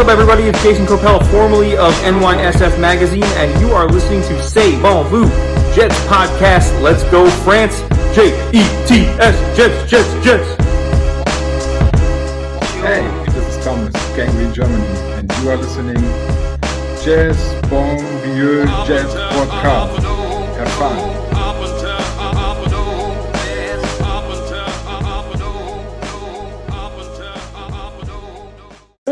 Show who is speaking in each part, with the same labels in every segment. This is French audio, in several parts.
Speaker 1: up, everybody? It's Jason Copel, formerly of NYSF Magazine, and you are listening to Say Bon Vous Jets Podcast. Let's go, France. J E T S, Jets, Jets, Jets.
Speaker 2: Hey, this is Thomas, Gangrene Germany, and you are listening Jazz Bon Vieux Jazz Podcast. Have fun.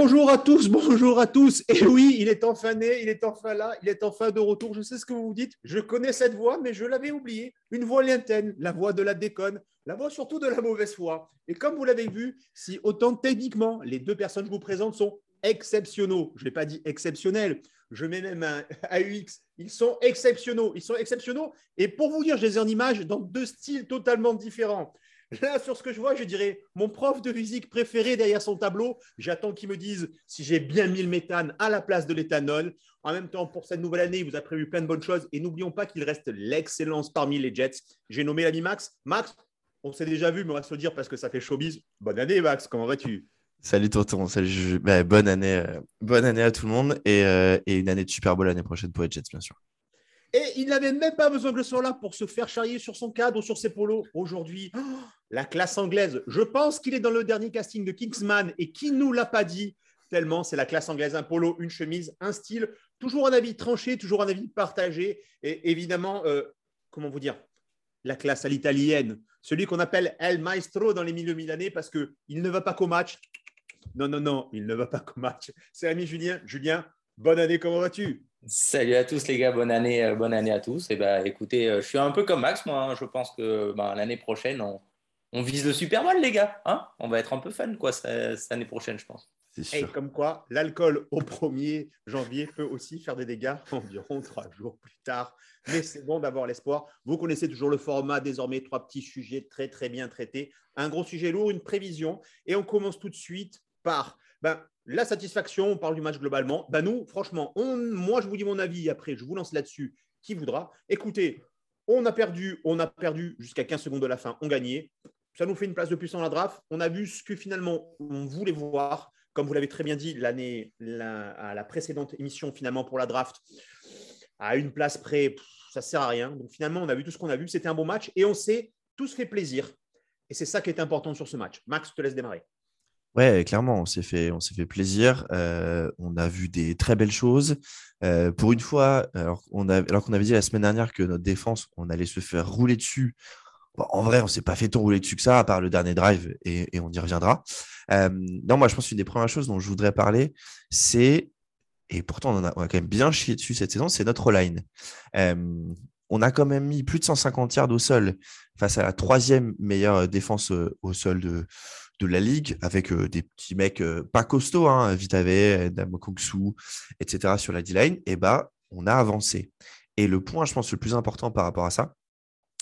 Speaker 3: Bonjour à tous, bonjour à tous. Et oui, il est enfin né, il est enfin là, il est enfin de retour. Je sais ce que vous vous dites. Je connais cette voix, mais je l'avais oubliée. Une voix lointaine, la voix de la déconne, la voix surtout de la mauvaise foi. Et comme vous l'avez vu, si autant techniquement les deux personnes que je vous présente sont exceptionnels, je n'ai pas dit exceptionnels, je mets même un AUX, ils sont exceptionnels, ils sont exceptionnels. Et pour vous dire, je les ai en image dans deux styles totalement différents. Là, sur ce que je vois, je dirais mon prof de physique préféré derrière son tableau. J'attends qu'il me dise si j'ai bien mis le méthane à la place de l'éthanol. En même temps, pour cette nouvelle année, il vous a prévu plein de bonnes choses. Et n'oublions pas qu'il reste l'excellence parmi les Jets. J'ai nommé l'ami Max. Max, on s'est déjà vu, mais on va se le dire parce que ça fait showbiz. Bonne année, Max. Comment vas-tu?
Speaker 4: Salut Tonton, salut. Bah, bonne année, euh, bonne année à tout le monde et, euh, et une année de Super Bowl l'année prochaine pour les Jets, bien sûr.
Speaker 3: Et il n'avait même pas besoin que je sois là pour se faire charrier sur son cadre ou sur ses polos. Aujourd'hui, oh, la classe anglaise. Je pense qu'il est dans le dernier casting de Kingsman et qui nous l'a pas dit tellement c'est la classe anglaise. Un polo, une chemise, un style. Toujours un avis tranché, toujours un avis partagé. Et évidemment, euh, comment vous dire La classe à l'italienne. Celui qu'on appelle El Maestro dans les milieux millanais parce qu'il ne va pas qu'au match. Non, non, non, il ne va pas qu'au match. C'est ami Julien. Julien, bonne année, comment vas-tu?
Speaker 5: Salut à tous les gars, bonne année, euh, bonne année à tous. Et bah, écoutez, euh, je suis un peu comme Max, moi. Hein. Je pense que bah, l'année prochaine, on, vise le Super Bowl, les gars. Hein? On va être un peu fun, quoi, cette année prochaine, je pense.
Speaker 3: Et comme quoi, l'alcool au 1er janvier peut aussi faire des dégâts environ trois jours plus tard. Mais c'est bon d'avoir l'espoir. Vous connaissez toujours le format, désormais trois petits sujets très très bien traités. Un gros sujet lourd, une prévision. Et on commence tout de suite par ben, la satisfaction, on parle du match globalement. Ben nous, franchement, on, moi, je vous dis mon avis. Après, je vous lance là-dessus. Qui voudra Écoutez, on a perdu, on a perdu jusqu'à 15 secondes de la fin. On gagnait. Ça nous fait une place de plus dans la draft. On a vu ce que finalement on voulait voir. Comme vous l'avez très bien dit, l'année, à la précédente émission, finalement, pour la draft, à une place près, ça ne sert à rien. Donc finalement, on a vu tout ce qu'on a vu. C'était un bon match et on s'est tous fait plaisir. Et c'est ça qui est important sur ce match. Max, je te laisse démarrer.
Speaker 4: Ouais, clairement, on s'est fait, fait plaisir. Euh, on a vu des très belles choses. Euh, pour une fois, alors qu'on avait dit la semaine dernière que notre défense, on allait se faire rouler dessus. En vrai, on s'est pas fait tant rouler dessus que ça, à part le dernier drive, et, on y reviendra. Euh, non, moi, je pense qu'une des premières choses dont je voudrais parler, c'est, et pourtant on, a, quand même bien chié dessus cette saison, c'est notre line. on a quand même mis plus de 150 yards au sol face à la troisième meilleure défense au sol de, la ligue avec euh, des petits mecs euh, pas costauds, hein, Vitave, Damokongsu, etc. sur la D-line, et eh bah, on a avancé. Et le point, je pense, le plus important par rapport à ça,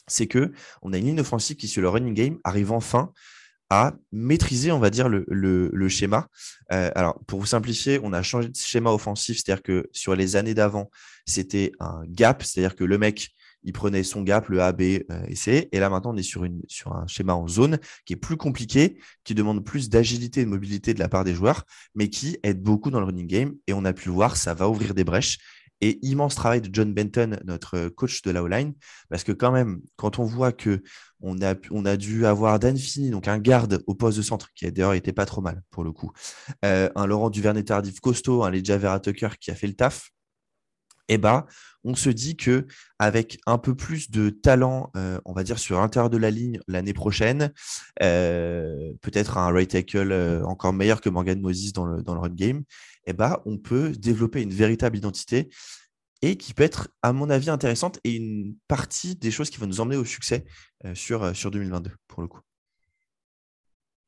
Speaker 4: c'est que on a une ligne offensive qui, sur le running game, arrive enfin à maîtriser, on va dire, le, schéma. Euh, alors, pour vous simplifier, on a changé de schéma offensif, c'est-à-dire que sur les années d'avant, c'était un gap, c'est-à-dire que le mec il prenait son gap, le A, B euh, et C. Et là, maintenant, on est sur, sur un schéma en zone qui est plus compliqué, qui demande plus d'agilité et de mobilité de la part des joueurs, mais qui aide beaucoup dans le running game. Et on a pu le voir, ça va ouvrir des brèches. Et immense travail de John Benton, notre coach de la O-line, parce que quand même, quand on voit que on a, dû avoir Dan Fini, donc un garde au poste de centre, qui d'ailleurs été pas trop mal pour le coup, euh, un Laurent Duvernay tardif costaud, un Leja Vera Tucker qui a fait le taf, eh ben, on se dit que avec un peu plus de talent, euh, on va dire sur l'intérieur de la ligne l'année prochaine, euh, peut-être un right tackle euh, encore meilleur que Morgan Moses dans le, dans le run game, eh ben, on peut développer une véritable identité et qui peut être, à mon avis, intéressante et une partie des choses qui vont nous emmener au succès sur, sur 2022, pour le coup.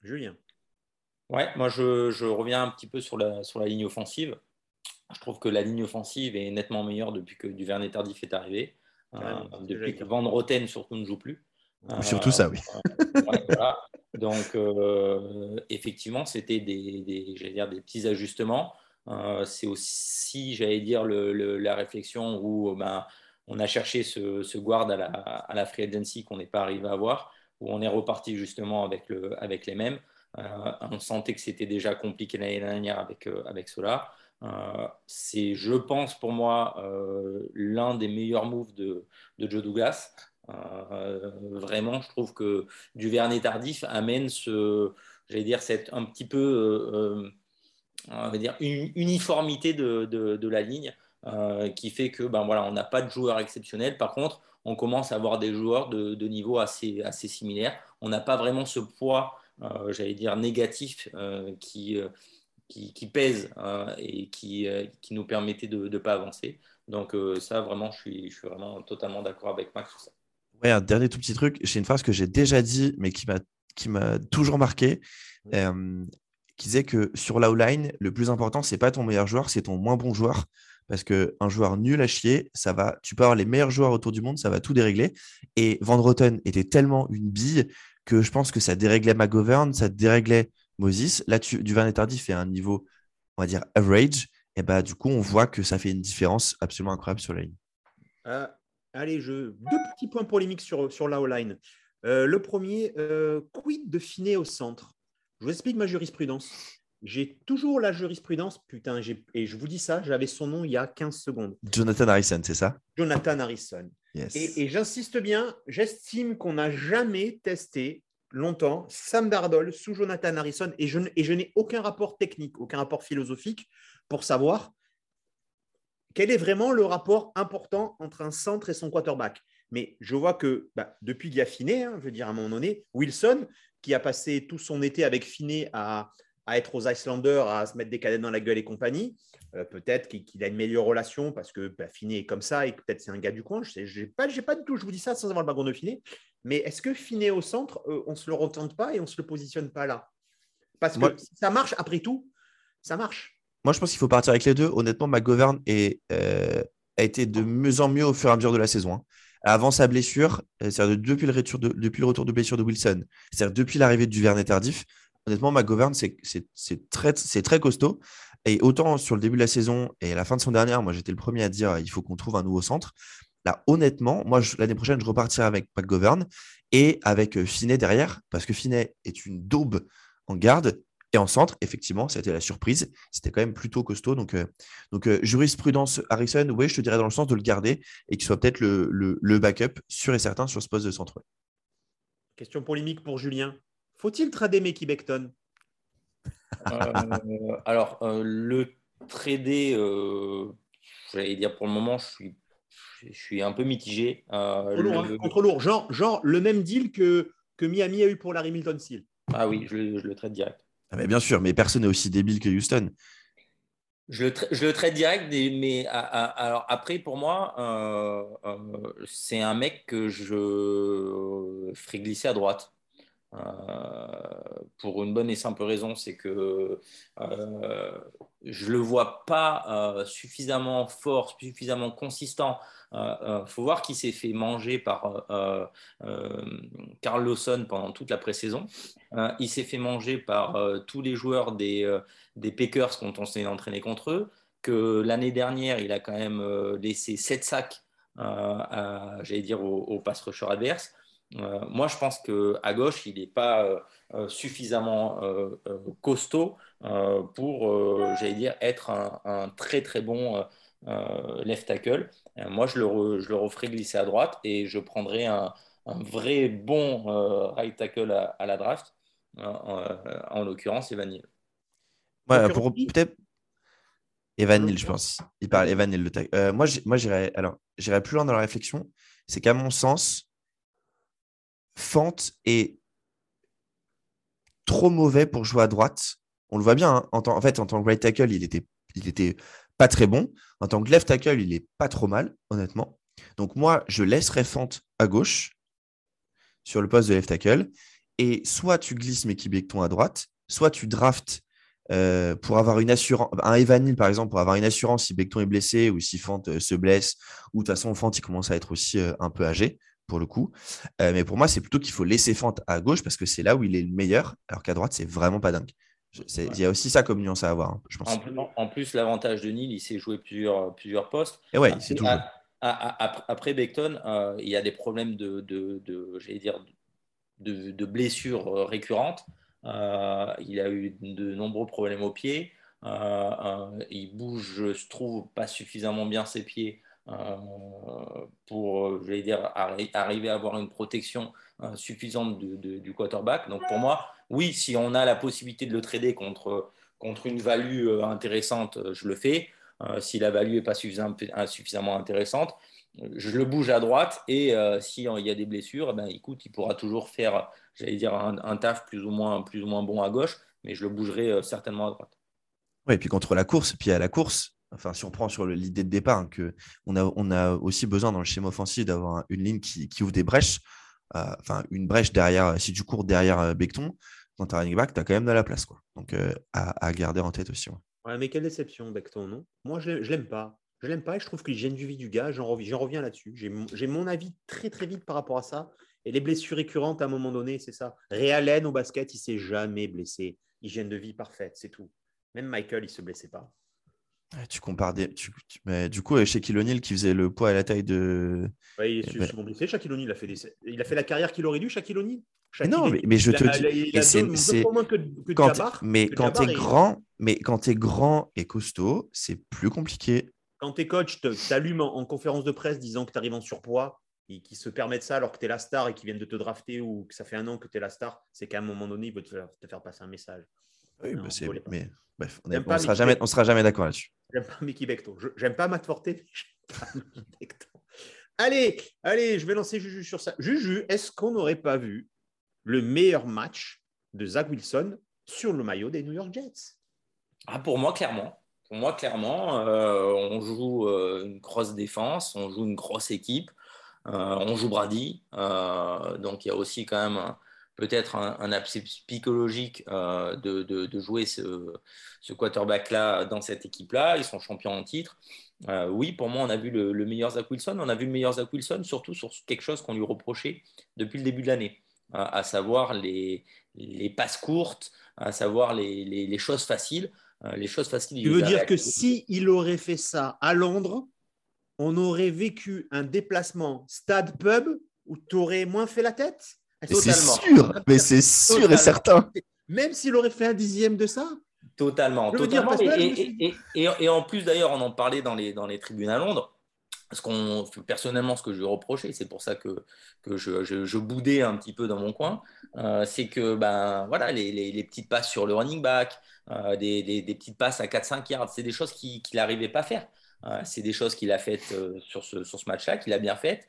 Speaker 3: Julien.
Speaker 5: Ouais, moi je, je, reviens un petit peu sur la, sur la ligne offensive. Je trouve que la ligne offensive est nettement meilleure depuis que Duvernay Tardif est arrivé. Euh, depuis que Van Roten surtout ne joue plus.
Speaker 4: surtout ça, oui.
Speaker 5: Euh, Donc, euh, effectivement, c'était des, des, dire, des petits ajustements. C'est aussi, j'allais dire, la réflexion où ben, on a cherché ce, guard à la, à la free agency qu'on n'est pas arrivé à avoir, où on est reparti justement avec, le, avec les mêmes. on sentait que c'était déjà compliqué l'année dernière avec, avec cela. c'est, je pense, pour moi, l'un des meilleurs moves de, de Joe Douglas. vraiment, je trouve que Duvernay tardif amène ce, j'allais dire, cette un petit peu, on va dire, une uniformité de, de, de la ligne. Euh, qui fait que ben voilà, on n'a pas de joueurs exceptionnels. Par contre, on commence à avoir des joueurs de, niveau assez, assez similaire. On n'a pas vraiment ce poids, euh, j'allais dire, négatif euh, qui, qui, pèse et qui, qui nous permettait de ne pas avancer. Donc ça, vraiment, je suis, je suis vraiment totalement d'accord avec Max sur ça.
Speaker 4: Ouais, un dernier tout petit truc. J'ai une phrase que j'ai déjà dit, mais qui m'a qui m'a toujours marqué, qui disait que sur la line le plus important, c'est pas ton meilleur joueur, c'est ton moins bon joueur parce qu'un joueur nul à chier, ça va, tu peux avoir les meilleurs joueurs autour du monde, ça va tout dérégler. Et Van Roten était tellement une bille que je pense que ça déréglait McGovern, ça déréglait Moses. Là, tu, Duvernay Tardif fait un niveau, on va dire, average. Et bah, du coup, on voit que ça fait une différence absolument incroyable sur la ligne.
Speaker 3: Euh, allez, je... deux petits points polémiques sur, sur la O-line. Euh, le premier, euh, quid de Finet au centre? Je vous explique ma jurisprudence. J'ai toujours la jurisprudence, putain, et je vous dis ça, j'avais son nom il y a 15 secondes.
Speaker 4: Jonathan Harrison, c'est ça?
Speaker 3: Jonathan Harrison. Et, j'insiste bien, j'estime qu'on n'a jamais testé longtemps Sam Dardol sous Jonathan Harrison, et je, et je n'ai aucun rapport technique, aucun rapport philosophique pour savoir quel est vraiment le rapport important entre un centre et son quarterback. Mais je vois que bah, depuis Gaffiné, hein, je veux dire à un moment donné, Wilson, qui a passé tout son été avec Finet à, à être aux Icelanders, à se mettre des cadettes dans la gueule et compagnie. Euh, peut-être qu'il a une meilleure relation parce que bah, est comme ça et peut-être c'est un gars du coin. Je n'ai pas, pas du tout, je vous dis ça sans avoir le background de Finet. Mais est-ce que Finet au centre, euh, on ne se le retente pas et on ne se le positionne pas là? Parce que ça marche, après tout, ça marche.
Speaker 4: Moi, je pense qu'il faut partir avec les deux. Honnêtement, McGovern est, euh, a été de mieux en mieux au fur et à mesure de la saison. Hein. Avant sa blessure, c'est-à-dire depuis le, retour de, depuis le retour de blessure de Wilson, c'est-à-dire depuis l'arrivée du Vernet tardif, honnêtement, McGovern, c'est très, très costaud. Et autant sur le début de la saison et la fin de son dernière, moi j'étais le premier à dire il faut qu'on trouve un nouveau centre. Là, honnêtement, moi l'année prochaine, je repartirai avec McGovern et avec euh, Finet derrière, parce que Finet est une daube en garde. Et en centre, effectivement, c'était la surprise. C'était quand même plutôt costaud. Donc, euh, donc euh, jurisprudence Harrison, oui, je te dirais dans le sens de le garder et qu'il soit peut-être le, le, backup sûr et certain sur ce poste de centre.
Speaker 3: Question polémique pour Julien. Faut-il trader Mickey Beckton
Speaker 5: euh, Alors, euh, le trader, euh, j'allais dire pour le moment, je suis, je suis un peu mitigé.
Speaker 3: contre, lourd, hein, contre lourd, genre, genre le même deal que, que Miami a eu pour Larry Milton Seal.
Speaker 5: Ah oui, je, le traite direct.
Speaker 4: Ah bien sûr, mais personne n'est aussi débile que Houston.
Speaker 5: Je le, traite direct, mais après, pour moi, c'est un mec que je ferai glisser à droite. Euh, pour une bonne et simple raison, c'est que euh, je ne le vois pas euh, suffisamment fort, suffisamment consistant. Il faut voir qu'il s'est fait manger par Carl Lawson pendant toute la pré-saison. il s'est fait manger par tous les joueurs des, des Packers quand on s'est entraîné contre eux. Que l'année dernière, il a quand même laissé 7 sacs, j'allais dire, aux, aux pass adverses. Euh, moi, je pense qu'à gauche, il n'est pas euh, euh, suffisamment costaud pour, j'allais dire, être un, très très bon left tackle. moi, je le, je le referai glisser à droite et je prendrai un, vrai bon right tackle à, la draft, en, l'occurrence Evan
Speaker 4: Ouais, pour peut-être Evan je pense. Il parle Evan Hill, le moi, j'irais alors, j'irais plus loin dans la réflexion. C'est qu'à mon sens, Fante est trop mauvais pour jouer à droite. On le voit bien. Hein. En, fait, en tant que right tackle, il était, pas très bon. En tant que left tackle, il est pas trop mal, honnêtement. Donc moi, je laisserais Fante à gauche sur le poste de left tackle. Et soit tu glisses Mickey Beckton à droite, soit tu draftes euh, pour avoir une assurance, un Evanil par exemple, pour avoir une assurance si Beckton est blessé ou si Fante euh, se blesse, ou de toute façon Fante commence à être aussi euh, un peu âgé pour le coup. Euh, mais pour moi, c'est plutôt qu'il faut laisser Fante à gauche parce que c'est là où il est le meilleur, alors qu'à droite, c'est vraiment pas dingue. Il y a aussi ça comme nuance à avoir, hein, je pense.
Speaker 5: En, plus, l'avantage de Nil, il s'est joué plusieurs, plusieurs postes.
Speaker 4: Et ouais, c'est tout.
Speaker 5: après Beckton, euh, il y a des problèmes de, de, de j'allais dire, de, de, blessures euh, récurrentes. il a eu de nombreux problèmes aux pieds. il bouge, je trouve, pas suffisamment bien ses pieds pour, je vais dire, arriver à avoir une protection suffisante du quarterback. Donc pour moi, oui, si on a la possibilité de le trader contre, contre une value intéressante, je le fais. si la value n'est pas suffisamment intéressante, je le bouge à droite et euh, s'il y a des blessures, eh ben, écoute, il pourra toujours faire, j'allais dire, un, taf plus ou, moins, plus ou moins bon à gauche, mais je le bougerai euh, certainement à droite.
Speaker 4: Oui, et puis contre la course, puis à la course, enfin, si on prend sur l'idée de départ, hein, que on, a, aussi besoin dans le schéma offensif d'avoir une ligne qui, ouvre des brèches, euh, enfin, une brèche derrière, si tu cours derrière Becton, dans ta running back, tu as quand même de la place. Quoi. Donc, à, garder en tête aussi.
Speaker 3: Ouais. mais quelle déception, Becton, non? Moi, je l'aime pas. Je l'aime pas et je trouve qu'il gêne du vie du gars. J'en reviens, là-dessus. J'ai mon, avis très très vite par rapport à ça. Et les blessures récurrentes, à un moment donné, c'est ça. Allen au basket, il s'est jamais blessé. Hygiène de vie parfaite, c'est tout. Même Michael, il se blessait pas.
Speaker 4: Tu compares des. mais du coup, Shaquille O'Neal qui faisait le poids à la taille de.
Speaker 3: Oui, il est souvent blessé. Shaquille O'Neal, il, a fait il a fait la carrière qu'il aurait dû, Shaquille O'Neal.
Speaker 4: non, mais, je te dis. c'est quand, mais quand tu es grand, mais quand tu es grand et costaud, c'est plus compliqué
Speaker 3: quand tes coachs t'allument en, conférence de presse disant que tu arrives en surpoids et qui se permettent ça alors que tu es la star et qu'ils viennent de te drafter ou que ça fait un an que tu es la star, c'est qu'à un moment donné, ils veulent te faire, passer un message.
Speaker 4: Oui, bah, mais bref, on ne sera, jamais, sera jamais d'accord là-dessus.
Speaker 3: J'aime pas Mickey Becton. J'aime pas Matt Forte, mais j'aime pas Mickey Becton. Allez, allez, je vais lancer Juju sur ça. Juju, est-ce qu'on n'aurait pas vu le meilleur match de Zach Wilson sur le maillot des New York Jets?
Speaker 5: Ah, Pour moi, clairement. Pour moi, clairement, euh, on joue euh, une grosse défense, on joue une grosse équipe, euh, on joue Brady. donc, il y a aussi quand même peut-être un, un psychologique de, jouer ce, quarterback-là dans cette équipe-là. Ils sont champions en titre. oui, pour moi, on a vu le, meilleur Zach Wilson. On a vu le meilleur Zach Wilson, surtout sur quelque chose qu'on lui reprochait depuis le début de l'année, à savoir les, passes courtes, à savoir les choses faciles. Euh, les choses faciles.
Speaker 3: Tu veux dire que si il aurait fait ça à Londres, on aurait vécu un déplacement stade-pub où tu aurais moins fait la tête?
Speaker 4: C'est sûr, mais c'est sûr et certain.
Speaker 3: Même s'il aurait fait un dixième de ça
Speaker 5: Totalement. totalement. et, en plus, d'ailleurs, on en parlait dans les, dans les tribunes à Londres. Parce qu'on, personnellement, ce que je lui reprochais, c'est pour ça que, que je, je, boudais un petit peu dans mon coin, euh, c'est que ben, voilà, les, les, petites passes sur le running back, euh, des, des, petites passes à 4-5 yards, c'est des choses qu'il n'arrivait pas à faire. Euh, c'est des choses qu'il a faites sur ce, sur ce match-là, qu'il a bien faites.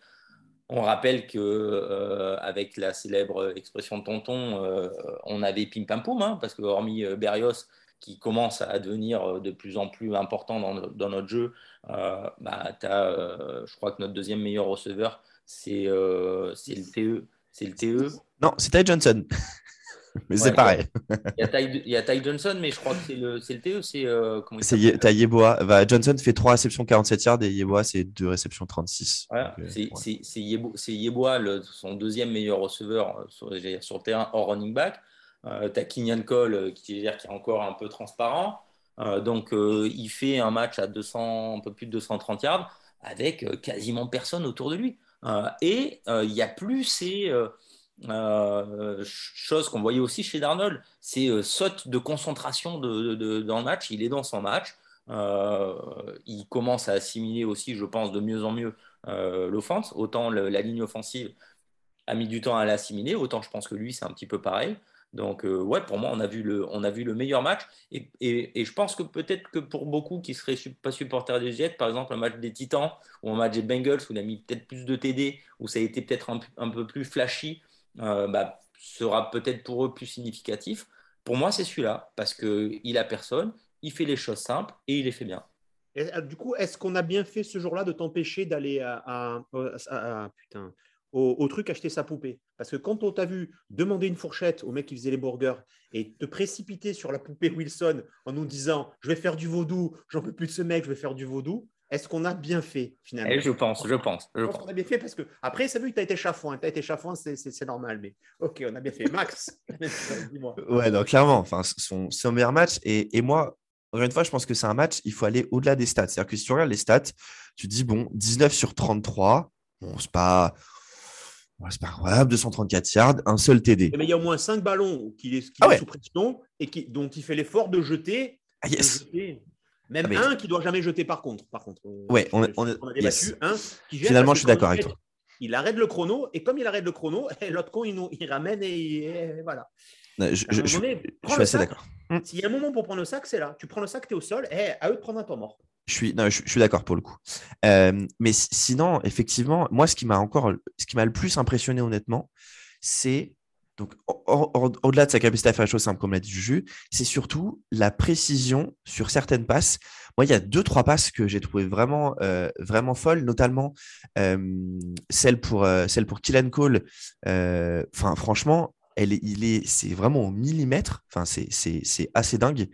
Speaker 5: On rappelle que avec la célèbre expression de tonton, on avait pim pam poum, hein, parce que hormis Berrios, qui commence à devenir euh, de plus en plus important dans, notre jeu, euh, bah, euh, je crois que notre deuxième meilleur receveur, c'est le TE. C'est le TE.
Speaker 4: Non, c'est Ty Johnson. mais c'est pareil.
Speaker 5: Il y, a Ty, Johnson, mais je crois que c'est le, le TE. C'est
Speaker 4: C'est Yeboah. Bah, Johnson fait 3 réceptions 47 yards et Yeboah, c'est 2 réceptions 36.
Speaker 5: c'est Yeboah, son deuxième meilleur receveur sur, sur, le terrain hors running back. Euh, tu as Kenyan Cole euh, qui, qui, est encore un peu transparent. Euh, donc, il fait un match à 200, un peu plus de 230 yards avec quasiment personne autour de lui. et il n'y a plus ces choses qu'on voyait aussi chez Darnold, ces sautes de concentration dans le match. Il est dans son match. il commence à assimiler aussi, je pense, de mieux en mieux l'offense. Autant la ligne offensive a mis du temps à l'assimiler, autant je pense que lui, c'est un petit peu pareil. Donc, euh, ouais, pour moi, on a vu le, meilleur match. Et, je pense que peut-être que pour beaucoup qui ne seraient pas supporters des Jets, par exemple, un match des Titans ou un match des Bengals où il a mis peut-être plus de TD, où ça a été peut-être un, peu plus flashy, euh, bah, sera peut-être pour eux plus significatif. Pour moi, c'est celui-là, parce qu'il a personne, il fait les choses simples et il les fait bien.
Speaker 3: Euh, du coup, est-ce qu'on a bien fait ce jour-là de t'empêcher d'aller à, putain, au, truc acheter sa poupée? Parce que quand on t'a vu demander une fourchette au mec qui faisait les burgers et te précipiter sur la poupée Wilson en nous disant je vais faire du vaudou, j'en peux plus de ce mec, je vais faire du vaudou, est-ce qu'on a bien fait finalement?
Speaker 5: Eh, Je pense, je pense.
Speaker 3: Je, pense qu'on a bien fait parce que après, ça vu que tu as été chafouin. Tu as été chafouin, c'est normal. Mais ok, on a bien fait. Max,
Speaker 4: dis-moi. Ouais, donc clairement, enfin, son, son meilleur match. Et, et moi, encore une fois, je pense que c'est un match, il faut aller au-delà des stats. C'est-à-dire que si tu regardes les stats, tu dis, bon, 19 sur 33, bon, c'est pas c'est pas incroyable, 234 yards, un seul TD.
Speaker 3: Mais il y a au moins 5 ballons qu'il est,
Speaker 4: Ah
Speaker 3: est
Speaker 4: ouais.
Speaker 3: sous pression et qui, dont il fait l'effort de jeter.
Speaker 4: Ah,
Speaker 3: de
Speaker 4: yes.
Speaker 3: jeter. Même
Speaker 4: Ah, mais-
Speaker 3: un qui doit jamais jeter par contre. Par contre euh,
Speaker 4: Ouais, on
Speaker 3: a
Speaker 4: yes.
Speaker 3: débattu. Un qui jette
Speaker 4: Finalement, je suis d'accord avec toi.
Speaker 3: Il arrête le chrono et comme il arrête le chrono, l'autre con il, nous, il ramène et, et voilà.
Speaker 4: Je,
Speaker 3: donné,
Speaker 4: suis assez d'accord.
Speaker 3: S'il y a un moment pour prendre le sac, c'est là. Tu prends le sac, tu es au sol, et à eux de prendre un temps mort.
Speaker 4: Je suis, non, je, je suis d'accord pour le coup. Euh, mais si- sinon, effectivement, moi, ce qui m'a encore, ce qui m'a le plus impressionné, honnêtement, c'est donc au- au- au-delà de sa capacité à faire les choses simples, comme l'a dit Juju, c'est surtout la précision sur certaines passes. Moi, il y a deux, trois passes que j'ai trouvé vraiment, euh, vraiment folles, notamment euh, celle pour, euh, celle pour Cole. Euh, Enfin, franchement, elle est, il est, c'est vraiment au millimètre. Enfin, c'est, assez dingue.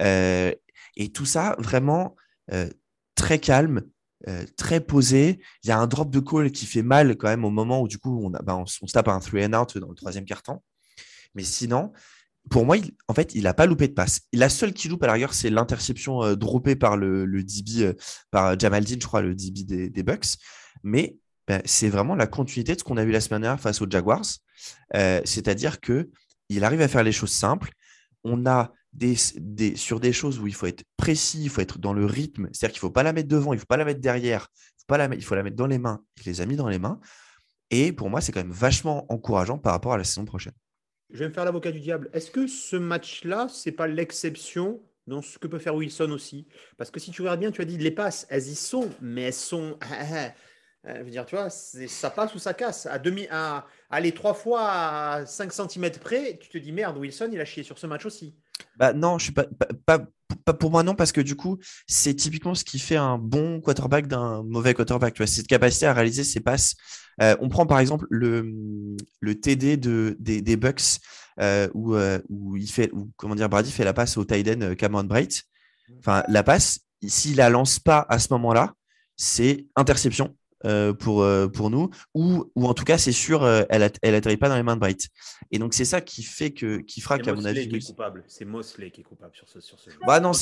Speaker 4: Et tout ça, vraiment très calme, euh, très posé. Il y a un drop de call qui fait mal quand même au moment où du coup on, a, bah, on, se tape un three and out dans le troisième quart-temps. Mais sinon, pour moi, il- en fait, il n'a pas loupé de passe. La seule qui loupe à la rigueur, c'est l'interception euh, droppée par le, DB, euh, par Jamaldine, je crois, le DB des, des Bucks. Mais ben, c'est vraiment la continuité de ce qu'on a vu la semaine dernière face aux Jaguars. Euh, C'est-à-dire que il arrive à faire les choses simples. On a des, sur des choses où il faut être précis, il faut être dans le rythme. C'est-à-dire qu'il ne faut pas la mettre devant, il ne faut pas la mettre derrière, il faut, pas la mettre, il faut la mettre dans les mains. Il les a mis dans les mains. Et pour moi, c'est quand même vachement encourageant par rapport à la saison prochaine.
Speaker 3: Je vais me faire l'avocat du diable. Est-ce que ce match-là, c'est pas l'exception dans ce que peut faire Wilson aussi? Parce que si tu regardes bien, tu as dit les passes, elles y sont, mais elles sont. euh, je veux dire, tu vois, ça passe ou ça casse. À demi, à, aller trois fois à 5 cm près, tu te dis merde, Wilson, il a chié sur ce match aussi.
Speaker 4: Bah non, je suis pas, pas, pour moi non, parce que du coup, c'est typiquement ce qui fait un bon quarterback d'un mauvais quarterback. Tu vois, cette capacité à réaliser ses passes. Euh, on prend par exemple le, TD de, des, Bucks euh, où, euh, où il fait, Brady fait la passe au euh, Cameron Bright. Enfin, la passe, s'il la lance pas à ce moment-là, c'est interception. Euh, pour, euh, pour nous, ou, ou en tout cas, c'est sûr, euh, elle at- elle atterrit pas dans les mains de Bright. Et donc, c'est ça qui fait que, qui fera qu'à mon avis,
Speaker 3: qui est coupable. C'est Mosley qui est coupable sur ce, sur ce jeu.
Speaker 4: bah non,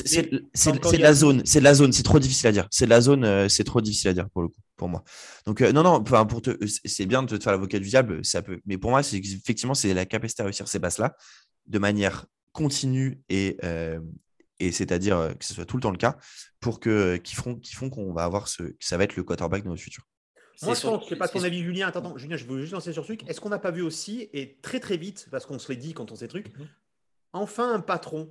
Speaker 4: c'est de la zone, c'est de la zone, c'est trop difficile à dire. C'est de la zone, euh, c'est trop difficile à dire pour le coup, pour moi. Donc non, non, enfin pour te, c'est- bien de te faire l'avocat du diable, ça peut. Mais pour moi, c'est effectivement c'est la capacité à réussir ces passes là de manière continue et et c'est-à-dire que ce soit tout le temps le cas pour que qui feront qui font qu'on va avoir ce, que ça va être le quarterback de notre futur.
Speaker 3: Moi, je pense,
Speaker 5: sur-
Speaker 3: je sais pas ton avis, Julien. Attends, attends, Julien, je veux juste lancer sur ce truc. Est-ce qu'on n'a pas vu aussi, et très très vite, parce qu'on se l'est dit quand on sait trucs,
Speaker 5: Mhm.
Speaker 3: enfin un patron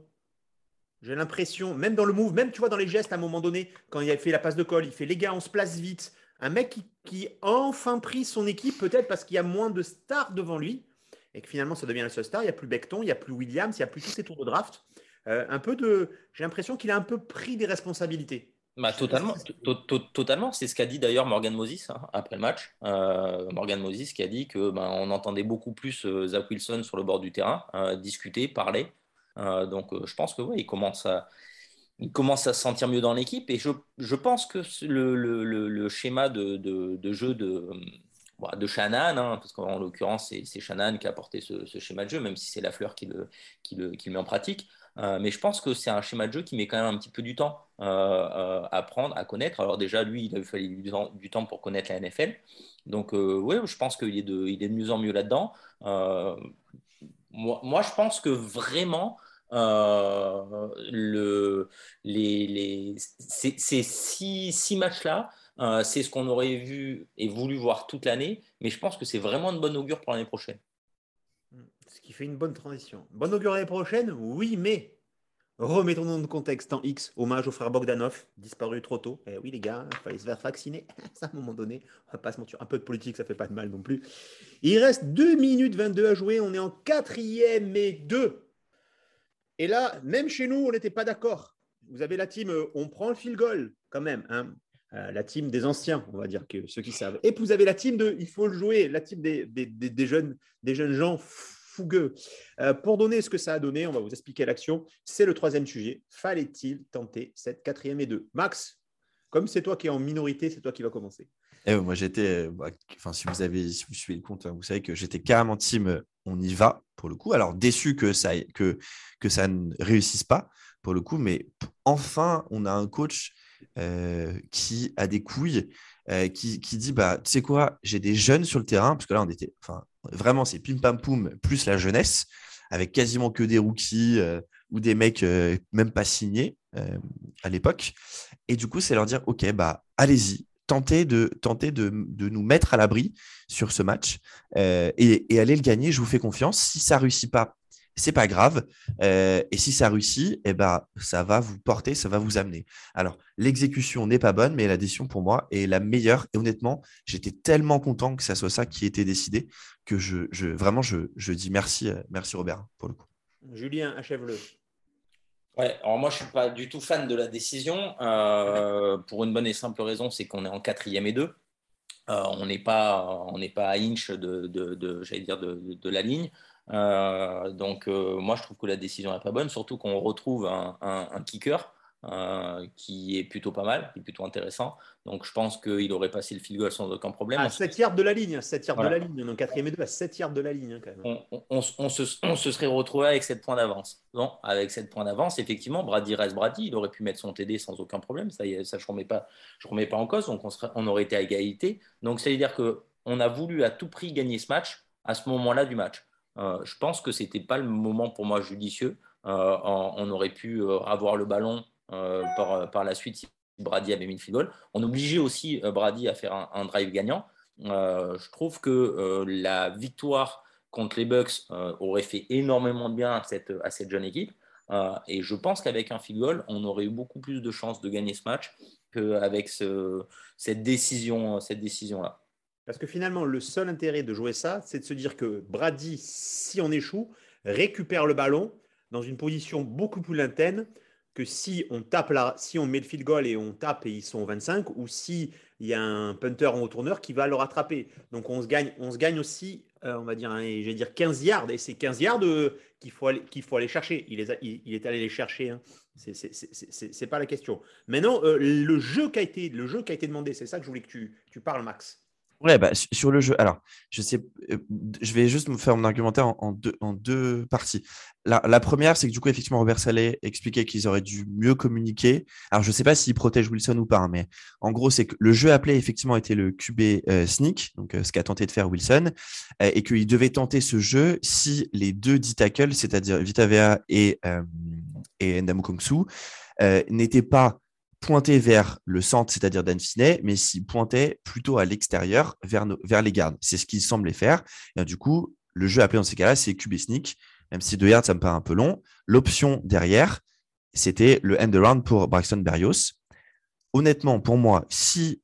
Speaker 3: J'ai l'impression, même dans le move, même tu vois dans les gestes à un moment donné, quand il a fait la passe de colle, il fait les gars, on se place vite. Un mec qui, qui a enfin pris son équipe, peut-être parce qu'il y a moins de stars devant lui, et que finalement ça devient la seule star. Il n'y a plus Becton, il n'y a plus Williams, il n'y a plus tous ces tours de draft. Euh, un peu de, j'ai l'impression qu'il a un peu pris des responsabilités.
Speaker 5: Bah, totalement, to- to- totalement. C'est ce qu'a dit d'ailleurs Morgan Moses hein, après le match. Euh, Morgan Moses qui a dit que ben, on entendait beaucoup plus euh, Zach Wilson sur le bord du terrain euh, discuter, parler. Donc je pense que ouais, il commence à il commence à se sentir mieux dans l'équipe et je, je pense que le, le- le- le schéma de, de- de jeu de bon, de Shannon, hein, parce qu'en l'occurrence c'est c'est Shannon qui a apporté ce, ce schéma de jeu, même si c'est Lafleur qui le, qui, le, qui le met en pratique. Euh, mais je pense que c'est un schéma de jeu qui met quand même un petit peu du temps euh, euh, à prendre, à connaître. Alors déjà, lui, il a fallu du temps, pour connaître la NFL. Donc oui, je pense qu'il est, de, est de mieux en mieux là-dedans. Moi, moi, je pense que vraiment, le, les, les, ces, six, matchs-là, c'est ce qu'on aurait vu et voulu voir toute l'année. Mais je pense que c'est vraiment une bonne augure pour l'année prochaine.
Speaker 3: Ce qui fait une bonne transition. Bonne augure l'année prochaine, oui, mais remettons dans le contexte en X, hommage au frère Bogdanov, disparu trop tôt. Eh oui, les gars, il fallait se faire vacciner. Ça, à un moment donné, on va pas se mentir, un peu de politique, ça fait pas de mal non plus. Il reste 2 minutes 22 à jouer, on est en quatrième et 2. Et là, même chez nous, on n'était pas d'accord. Vous avez la team, euh, on prend le field goal quand même. hein. Euh, la team des anciens, on va dire, que ceux qui savent. Et vous avez la team de il faut le jouer, la team des jeunes, des jeunes gens fougueux. Euh, pour donner ce que ça a donné, on va vous expliquer l'action. C'est le troisième sujet. Fallait-il tenter cette quatrième et deux? Max, comme c'est toi qui es en minorité, c'est toi qui vas commencer.
Speaker 4: Eh, moi, j'étais, euh, enfin, si vous avez, suivez le compte, vous savez que j'étais carrément team, euh, on y va pour le coup. Alors déçu que ça, ne réussisse pas pour le coup, mais enfin, on a un coach qui a des couilles qui, qui, dit bah, Tu sais quoi, j'ai des jeunes sur le terrain, parce que là, on était. Enfin, vraiment, c'est pim pam poum plus la jeunesse, avec quasiment que des rookies ou des mecs même pas signés à l'époque. Et du coup, c'est leur dire Ok, bah, allez-y, tenter de, tenter de, de, nous mettre à l'abri sur ce match et, et aller le gagner. Je vous fais confiance. Si ça réussit pas, c'est pas grave. Euh, et si ça réussit, eh ben, ça va vous porter, ça va vous amener. Alors, l'exécution n'est pas bonne, mais la décision pour moi est la meilleure. Et honnêtement, j'étais tellement content que ça soit ça qui était décidé que je, je vraiment, je, je, dis merci, euh, merci Robert pour le coup.
Speaker 3: Julien, achève-le.
Speaker 5: Ouais, alors moi je suis pas du tout fan de la décision euh, pour une bonne et simple raison, c'est qu'on est en quatrième et deux. on n'est pas, on n'est pas à inch de, de, de j'allais dire de, de, la ligne. Euh, donc, euh, moi, je trouve que la décision n'est pas bonne, surtout qu'on retrouve un, kicker euh, qui est plutôt pas mal, qui est plutôt intéressant. Donc, je pense qu'il aurait passé le field goal sans aucun problème.
Speaker 3: À 7 yards de la ligne, 7 yards de la ligne. Donc, 4 et 2 à 7 yards de la ligne, quand même.
Speaker 5: On, se, on, se, serait retrouvé avec 7 points d'avance. Non, avec 7 points d'avance, effectivement, Brady reste Brady. Il aurait pu mettre son TD sans aucun problème. Ça, ça je ne remets, pas, je remets pas en cause. Donc, on, serait, on aurait été à égalité. Donc, ça veut dire qu'on a voulu à tout prix gagner ce match à ce moment-là du match. Euh, je pense que ce n'était pas le moment pour moi judicieux. Euh, on, aurait pu euh, avoir le ballon par, par, la suite si Brady avait mis le field goal. On obligeait aussi Brady à faire un, drive gagnant. je trouve que la victoire contre les Bucks aurait fait énormément de bien à cette, à cette jeune équipe. et je pense qu'avec un field goal, on aurait eu beaucoup plus de chances de gagner ce match qu'avec ce, cette décision-là. Cette décision
Speaker 3: parce que finalement, le seul intérêt de jouer ça, c'est de se dire que Brady, si on échoue, récupère le ballon dans une position beaucoup plus lointaine que si on tape là, si on met le field goal et on tape et ils sont 25, ou si il y a un punter en haut tourneur qui va le rattraper. Donc on se gagne, on se gagne aussi, euh, on va dire, dire 15 yards, et c'est 15 yards euh, qu'il faut, aller, qu'il faut aller chercher. Il est, allé les chercher. Hein. C'est, pas la question. Maintenant, euh, le jeu qui a été, le jeu qui a été demandé, c'est ça que je voulais que tu parles, Max.
Speaker 4: Ouais, bah, sur le jeu. Alors, je sais, euh, je vais juste me faire mon argumentaire en, deux, en deux parties. La, première, c'est que du coup, effectivement, Robert Saleh expliquait qu'ils auraient dû mieux communiquer. Alors, je ne sais pas s'ils protègent Wilson ou pas, hein, mais en gros, c'est que le jeu appelé, effectivement, était le QB euh, sneak, donc euh, ce qu'a tenté de faire Wilson, et qu'il devait tenter ce jeu si les deux d tackles, c'est-à-dire Vitavea et, et n'étaient pas pointer vers le centre, c'est-à-dire Dan Finney, mais s'il pointait plutôt à l'extérieur, vers, vers les gardes. C'est ce qu'il semblait faire. Et du coup, le jeu appelé dans ces cas-là, c'est QB sneak, même si deux yards, ça me paraît un peu long. L'option derrière, c'était le end around pour Braxton Berrios. Honnêtement, pour moi, si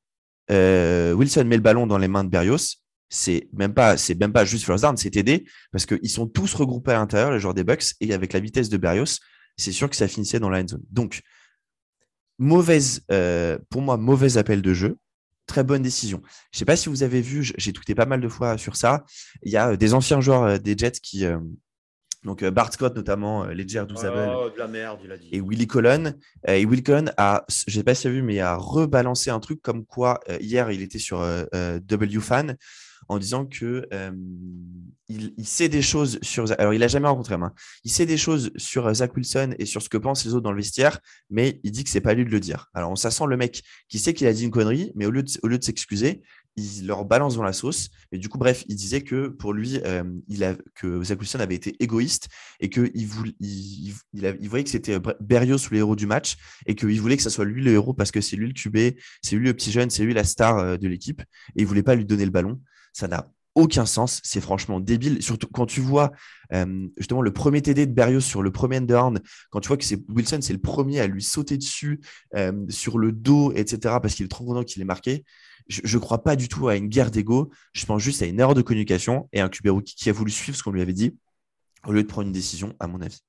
Speaker 4: euh, Wilson met le ballon dans les mains de Berrios, c'est même pas, c'est même pas juste first c'est TD parce qu'ils sont tous regroupés à l'intérieur, les joueurs des Bucks, et avec la vitesse de Berrios, c'est sûr que ça finissait dans la end zone. Donc, mauvaise, euh, pour moi, mauvais appel de jeu. Très bonne décision. Je ne sais pas si vous avez vu, j'ai tweeté pas mal de fois sur ça. Il y a euh, des anciens joueurs euh, des Jets qui, donc Bart Scott notamment, Ledger Douzabel
Speaker 3: oh, de la merde, il a dit.
Speaker 4: et Willy Colon. et Willy Colon a, je sais pas si vous avez vu, mais a rebalancé un truc comme quoi hier il était sur W Fan en disant que euh, il, sait des choses sur. Alors, il a jamais rencontré main. Il sait des choses sur euh, Zach Wilson et sur ce que pensent les autres dans le vestiaire, mais il dit que c'est pas lui de le dire. Alors, on sent le mec qui sait qu'il a dit une connerie, mais au lieu de, au lieu de s'excuser, il leur balance dans la sauce. Et du coup, bref, il disait que pour lui, euh, il a, que Zach Wilson avait été égoïste et qu'il il, il, il, voyait que c'était Berrios le héros du match et qu'il voulait que ce soit lui le héros parce que c'est lui le QB, c'est lui le petit jeune, c'est lui la star de l'équipe et il voulait pas lui donner le ballon. Ça n'a aucun sens. C'est franchement débile. Surtout quand tu vois euh, justement le premier TD de Berrios sur le premier down, quand tu vois que c'est Wilson, c'est le premier à lui sauter dessus euh, sur le dos, etc. parce qu'il est trop content qu'il est marqué. Je ne crois pas du tout à une guerre d'ego. Je pense juste à une erreur de communication et un QB qui a voulu suivre ce qu'on lui avait dit au lieu de prendre une décision, à mon avis.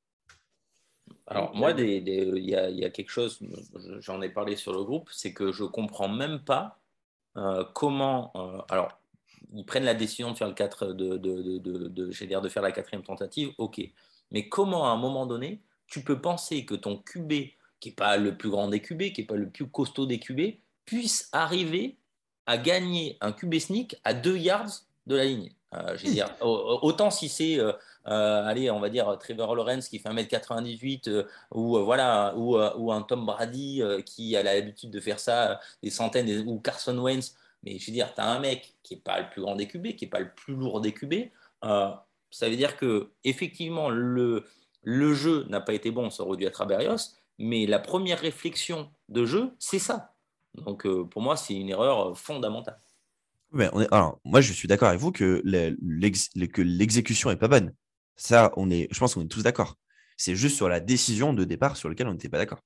Speaker 5: Alors moi, il y, a quelque chose, j'en ai parlé sur le groupe, c'est que je comprends même pas euh, comment. alors, ils prennent la décision de faire, le 4, de, de, de, de, faire la quatrième tentative, ok. Mais comment à un moment donné, tu peux penser que ton QB, qui n'est pas le plus grand des QB, qui n'est pas le plus costaud des QB, puisse arriver à gagner un QB sneak à 2 yards de la ligne? Euh, dire, autant si c'est, euh, euh, allez, on va dire Trevor Lawrence qui fait 1m98 ou voilà, ou, ou, un Tom Brady qui a l'habitude de faire ça des centaines, ou Carson Wentz Mais je veux dire, tu as un mec qui n'est pas le plus grand des QB, qui n'est pas le plus lourd des QB. Euh, ça veut dire que effectivement le, le jeu n'a pas été bon, ça aurait dû être à Berrios, mais la première réflexion de jeu, c'est ça. Donc euh, pour moi, c'est une erreur fondamentale.
Speaker 4: Mais alors, moi, je suis d'accord avec vous que l'exécution n'est pas bonne. Ça, on est, je pense qu'on est tous d'accord. C'est juste sur la décision de départ sur laquelle on n'était pas d'accord.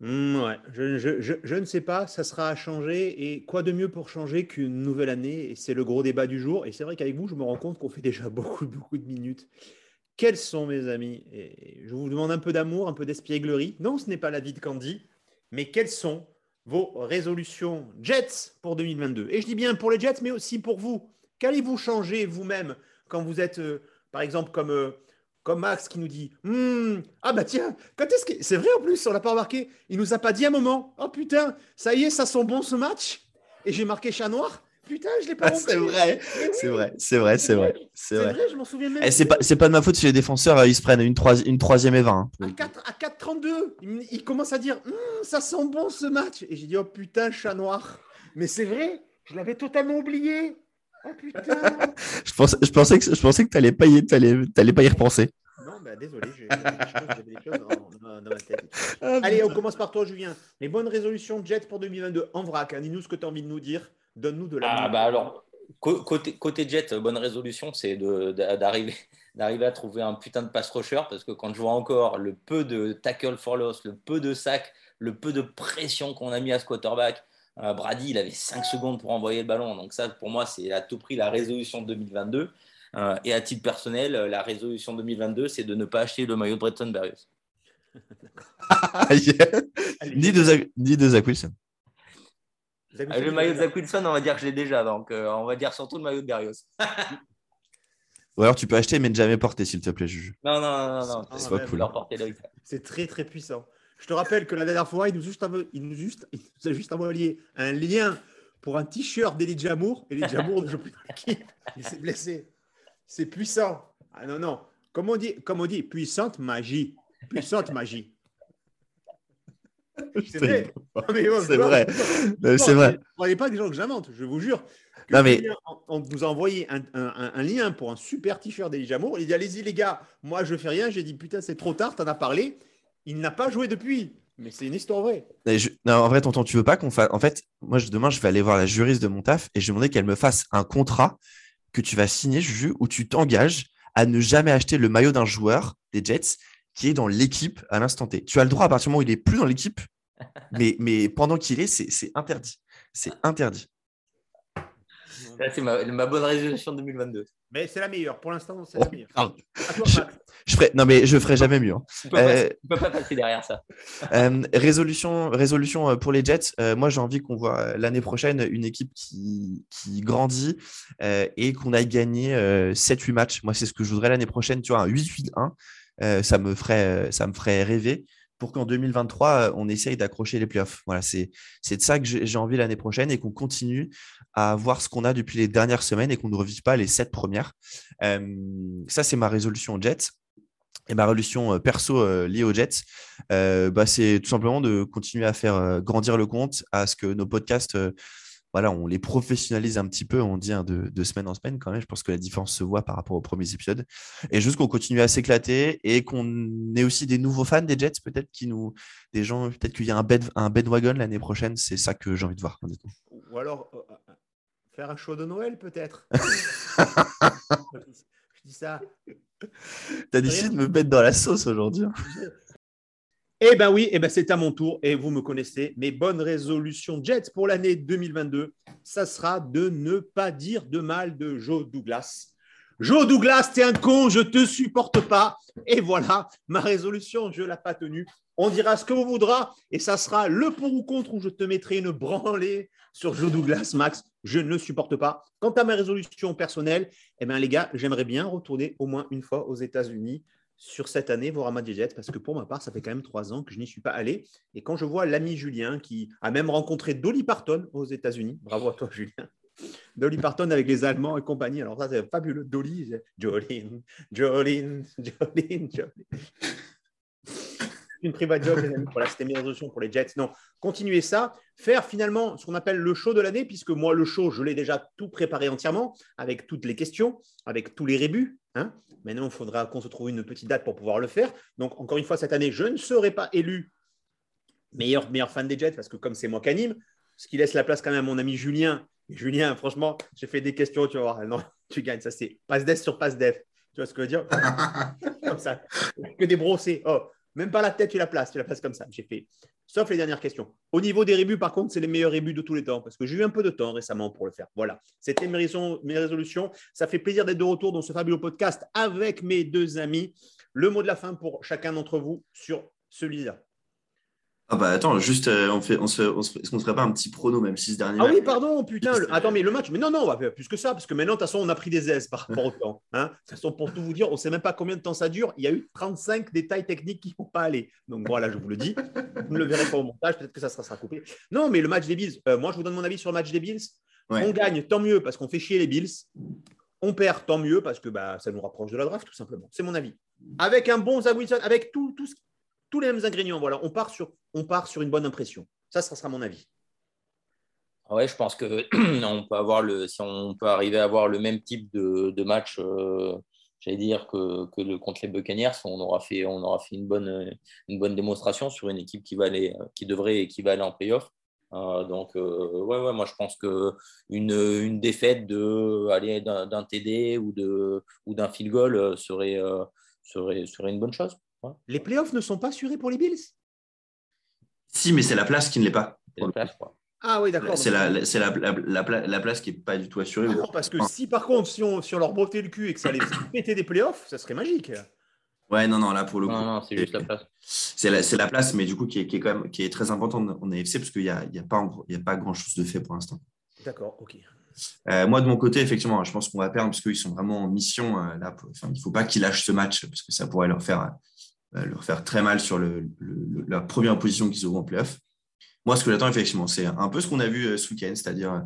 Speaker 3: Mmh, ouais, je, je, je, ne sais pas, ça sera à changer. Et quoi de mieux pour changer qu'une nouvelle année? C'est le gros débat du jour. Et c'est vrai qu'avec vous, je me rends compte qu'on fait déjà beaucoup, beaucoup de minutes. Quels sont, mes amis? Et Je vous demande un peu d'amour, un peu d'espièglerie. Non, ce n'est pas la vie de Candy. Mais quelles sont vos résolutions Jets pour 2022 Et je dis bien pour les Jets, mais aussi pour vous. Qu'allez-vous changer vous-même quand vous êtes, euh, par exemple, comme. Euh, comme Max qui nous dit hmm, Ah bah tiens, quand est-ce que. C'est vrai en plus, on l'a pas remarqué. Il nous a pas dit un moment Oh putain, ça y est, ça sent bon ce match. Et j'ai marqué chat noir. Putain, je l'ai pas
Speaker 4: ah, C'est vrai, c'est vrai, c'est vrai, c'est vrai.
Speaker 3: C'est vrai. je m'en souviens même.
Speaker 4: Et eh, c'est pas, pas de ma faute si les défenseurs euh, ils se prennent une, une troisième et 20.
Speaker 3: Hein. À 4-32, il, commence à dire hmm, Ça sent bon ce match. Et j'ai dit Oh putain, chat noir. Mais c'est vrai, je l'avais totalement oublié. Oh putain
Speaker 4: je, pensais, je, pensais que, je pensais que tu n'allais pas, y, pas y repenser.
Speaker 3: Non, bah, désolé, j'avais des choses, dans, ma tête. Ah, Allez, on commence par toi, Julien. Les bonnes résolutions Jets pour 2022 en vrac. Hein. Dis-nous ce que tu as envie de nous dire. Donne-nous de la.
Speaker 5: Ah, bah alors, côté, côté Jet, bonne résolution, c'est d'arriver d'arriver à trouver un putain de pass rusher parce que quand je vois encore le peu de tackle for loss, le peu de sac, le peu de pression qu'on a mis à ce quarterback, euh, Brady, il avait 5 secondes pour envoyer le ballon. Donc ça, pour moi, c'est à tout prix la résolution 2022. Euh, et à titre personnel, euh, la résolution 2022, c'est de ne pas acheter le maillot de Bretton Berrios.
Speaker 4: ni, de ni de Zach Wilson.
Speaker 5: le maillot de Zach Wilson, on va dire que je l'ai déjà. Donc, on va dire surtout le maillot de Berrios.
Speaker 4: Ou alors tu peux acheter mais ne jamais porter, s'il te plaît, Juju.
Speaker 5: Non, non, non, non.
Speaker 4: C'est pas cool.
Speaker 3: C'est très, très puissant. Je te rappelle que la dernière fois, il nous, juste, il nous, juste, il nous a juste envoyé un lien pour un t-shirt d'Eli Jamour. Eli Jamour ne joue plus l'équipe. Il s'est blessé. C'est puissant. Ah non, non. Comme on dit, comme on dit puissante magie. Puissante magie.
Speaker 4: C'est vrai. C'est vrai. C'est vrai. Ne
Speaker 3: pas des gens que j'invente, je vous jure.
Speaker 4: Non, mais...
Speaker 3: On nous a envoyé un, un, un lien pour un super t-shirt d'Eli Jamour. Il dit Allez-y, les gars, moi je fais rien. J'ai dit Putain, c'est trop tard, t'en as parlé. Il n'a pas joué depuis. Mais c'est une histoire vraie.
Speaker 4: Non, en vrai, tonton, tu veux pas qu'on fasse. En fait, moi, demain, je vais aller voir la juriste de mon taf et je vais demander qu'elle me fasse un contrat que tu vas signer, Juju, où tu t'engages à ne jamais acheter le maillot d'un joueur des Jets qui est dans l'équipe à l'instant T. Tu as le droit à partir du moment où il n'est plus dans l'équipe, mais, mais pendant qu'il est, c'est interdit. C'est interdit.
Speaker 5: C'est ma, bonne résolution 2022.
Speaker 3: Mais c'est la meilleure. Pour l'instant, c'est la meilleure.
Speaker 4: je, ferai, non, mais je ferai jamais mieux. Hein.
Speaker 5: Tu ne euh, peux, pas passer derrière ça.
Speaker 4: Euh, résolution, résolution euh, pour les Jets. moi, j'ai envie qu'on voit l'année prochaine une équipe qui, qui grandit et qu'on aille gagner 7-8 matchs. Moi, c'est ce que je voudrais l'année prochaine. Tu vois, un 8-8-1. ça, me ferait, ça me ferait rêver pour qu'en 2023, euh, on essaye d'accrocher les playoffs. Voilà, c'est de ça que j'ai envie l'année prochaine et qu'on continue à voir ce qu'on a depuis les dernières semaines et qu'on ne revive pas les sept premières. Euh, ça, c'est ma résolution Jets. Et ma résolution euh, perso liée aux Jets, bah, c'est tout simplement de continuer à faire grandir le compte, à ce que nos podcasts voilà, on les professionnalise un petit peu, on dit hein, de, semaine en semaine quand même. Je pense que la différence se voit par rapport aux premiers épisodes. Et juste qu'on continue à s'éclater et qu'on ait aussi des nouveaux fans des Jets, peut-être qui nous, des gens, peut-être qu'il y a un bed, un wagon l'année prochaine. C'est ça que j'ai envie de voir.
Speaker 3: Ou alors euh, euh, faire un show de Noël, peut-être. Je dis ça.
Speaker 4: T'as décidé de me mettre dans la sauce aujourd'hui.
Speaker 3: Eh bien oui, eh ben c'est à mon tour et vous me connaissez. Mes bonnes résolutions Jets pour l'année 2022, ça sera de ne pas dire de mal de Joe Douglas. Joe Douglas, t'es un con, je te supporte pas. Et voilà, ma résolution, je l'ai pas tenue. On dira ce que vous voudra et ça sera le pour ou contre où je te mettrai une branlée sur Joe Douglas, Max. Je ne le supporte pas. Quant à ma résolution personnelle, eh bien les gars, j'aimerais bien retourner au moins une fois aux États-Unis sur cette année voir un Jets parce que pour ma part, ça fait quand même trois ans que je n'y suis pas allé. Et quand je vois l'ami Julien qui a même rencontré Dolly Parton aux États-Unis, bravo à toi Julien. Dolly Parton avec les Allemands et compagnie. Alors ça, c'est fabuleux. Dolly, Jolene, Jolene, Jolene, Jolene. une private job. Voilà, c'était mes résolutions pour les Jets. Non, continuez ça. Faire finalement ce qu'on appelle le show de l'année, puisque moi, le show, je l'ai déjà tout préparé entièrement, avec toutes les questions, avec tous les rébus. Hein. Maintenant, il faudra qu'on se trouve une petite date pour pouvoir le faire. Donc, encore une fois, cette année, je ne serai pas élu meilleur, meilleur fan des Jets, parce que comme c'est moi qui anime, ce qui laisse la place quand même à mon ami Julien. Julien, franchement, j'ai fait des questions, tu vas voir. Non, tu gagnes. Ça, c'est passe dev sur passe dev. Tu vois ce que je veux dire? Comme ça. Que des brossés. Oh, même pas la tête, tu la places. Tu la places comme ça. J'ai fait. Sauf les dernières questions. Au niveau des rébus, par contre, c'est les meilleurs rébus de tous les temps parce que j'ai eu un peu de temps récemment pour le faire. Voilà. C'était mes, résolutions. Ça fait plaisir d'être de retour dans ce fabuleux podcast avec mes deux amis. Le mot de la fin pour chacun d'entre vous sur celui-là.
Speaker 4: Ah bah attends, juste, euh, on fait, on se, on se, est-ce qu'on ne ferait pas un petit prono même si ce dernier
Speaker 3: Ah oui, pardon, putain. Attends, mais le match, mais non, non, on va faire plus que ça, parce que maintenant, de toute façon, on a pris des aises par rapport au temps. Hein. De toute façon, pour tout vous dire, on ne sait même pas combien de temps ça dure. Il y a eu 35 détails techniques qui ne vont pas aller. Donc voilà, je vous le dis. Vous ne le verrez pas au montage, peut-être que ça sera, coupé. Non, mais le match des Bills, euh, moi, je vous donne mon avis sur le match des Bills. On gagne, tant mieux, parce qu'on fait chier les Bills. On perd, tant mieux, parce que bah, ça nous rapproche de la draft, tout simplement. C'est mon avis. Avec un bon Zach Wilson, avec tout, tout ce tous les mêmes ingrédients. Voilà, on part sur, on part sur une bonne impression. Ça, ça sera mon avis.
Speaker 5: Ouais, je pense que on peut avoir le, si on peut arriver à avoir le même type de, match, euh, j'allais dire que, que, le contre les Buccaneers, on aura fait, on aura fait une bonne, une bonne démonstration sur une équipe qui va aller, qui devrait et qui va aller en playoff. Euh, donc, euh, ouais, ouais, moi je pense que une, une défaite de, aller d'un TD ou de, ou d'un field goal serait, serait, serait une bonne chose.
Speaker 3: Les playoffs ne sont pas assurés pour les Bills
Speaker 4: Si, mais c'est la place qui ne l'est pas.
Speaker 3: Ah oui, d'accord.
Speaker 4: C'est la, la, place qui n'est pas du tout assurée.
Speaker 3: Ah parce que si par contre, si on, leur bottait le cul et que ça allait péter des playoffs, ça serait magique.
Speaker 4: Ouais, non, non, là pour le coup.
Speaker 5: Non, non, c'est juste la place.
Speaker 4: C'est la, la, place, mais du coup qui est, qui est, quand même qui est très importante en AFC parce qu'il n'y a, y a, pas, a pas grand chose de fait pour l'instant.
Speaker 3: D'accord, ok.
Speaker 4: Euh, moi, de mon côté, effectivement, je pense qu'on va perdre parce qu'ils sont vraiment en mission. Euh, là, il ne faut pas qu'ils lâchent ce match parce que ça pourrait leur faire euh, leur faire très mal sur la première position qu'ils auront en playoff. Moi, ce que j'attends, effectivement, c'est un peu ce qu'on a vu euh, ce week-end, c'est-à-dire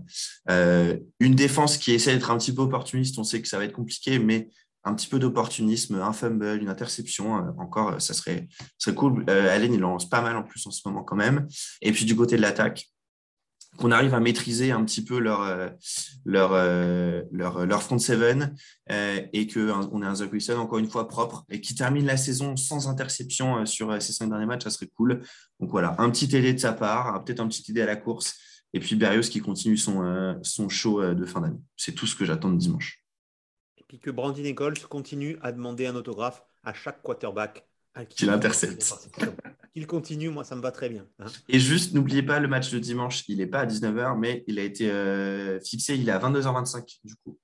Speaker 4: euh, une défense qui essaie d'être un petit peu opportuniste. On sait que ça va être compliqué, mais un petit peu d'opportunisme, un fumble, une interception, encore, ça serait, serait cool. Allen, il lance pas mal en plus en ce moment quand même. Et puis du côté de l'attaque, qu'on arrive à maîtriser un petit peu leur, euh, leur, euh, leur, leur front seven euh, et qu'on ait un Zach Wilson encore une fois propre et qui termine la saison sans interception sur ces cinq derniers matchs, ça serait cool. Donc voilà, un petit TD de sa part, peut-être un petit TD à la course et puis Berrios qui continue son, son show de fin d'année. C'est tout ce que j'attends de dimanche.
Speaker 3: Et puis que Brandon Nichols continue à demander un autographe à chaque quarterback
Speaker 4: qu'il intercepte.
Speaker 3: Qu'il continue, moi, ça me va très bien. Hein.
Speaker 4: Et juste, n'oubliez pas, le match de dimanche, il n'est pas à 19h, mais il a été euh, fixé, il est à 22h25, du coup.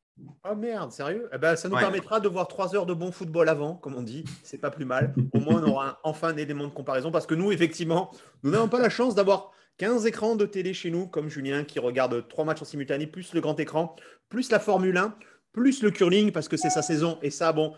Speaker 3: Oh merde, sérieux? Eh ben, Ça nous permettra de voir 3 heures de bon football avant, comme on dit. C'est pas plus mal. Au moins, on aura enfin un élément de comparaison, parce que nous, effectivement, nous n'avons pas la chance d'avoir 15 écrans de télé chez nous, comme Julien, qui regarde 3 matchs en simultané, plus le grand écran, plus la Formule 1, plus le curling, parce que c'est sa saison. Et ça, bon,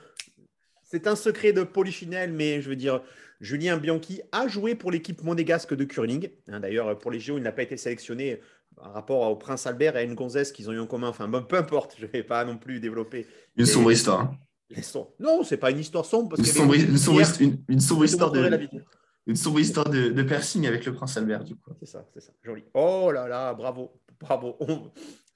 Speaker 3: c'est un secret de Polichinelle, mais je veux dire, Julien Bianchi a joué pour l'équipe monégasque de curling. Hein, d'ailleurs, pour les JO, il n'a pas été sélectionné par rapport au prince Albert et à une gonzesse qu'ils ont eu en commun. Enfin, peu importe, je ne vais pas non plus développer.
Speaker 4: Une sombre histoire. Hein.
Speaker 3: Les Non, c'est pas une histoire sombre.
Speaker 4: une, sombre, histoire de, une sombre histoire de, de, piercing avec le prince Albert, du coup.
Speaker 3: C'est ça, c'est ça. Joli. Oh là là, bravo, bravo.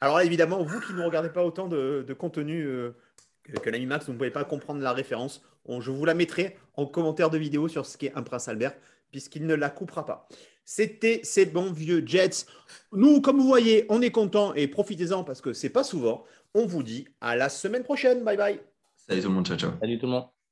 Speaker 3: Alors évidemment, vous qui ne regardez pas autant de, contenu euh, que, l'ami Max, vous ne pouvez pas comprendre la référence. je vous la mettrai en commentaire de vidéo sur ce qu'est un prince Albert, puisqu'il ne la coupera pas. C'était ces bons vieux Jets. Nous, comme vous voyez, on est content et profitez-en parce que c'est pas souvent. On vous dit à la semaine prochaine. Bye bye.
Speaker 4: Salut tout le monde. Ciao, ciao.
Speaker 5: Salut tout le monde.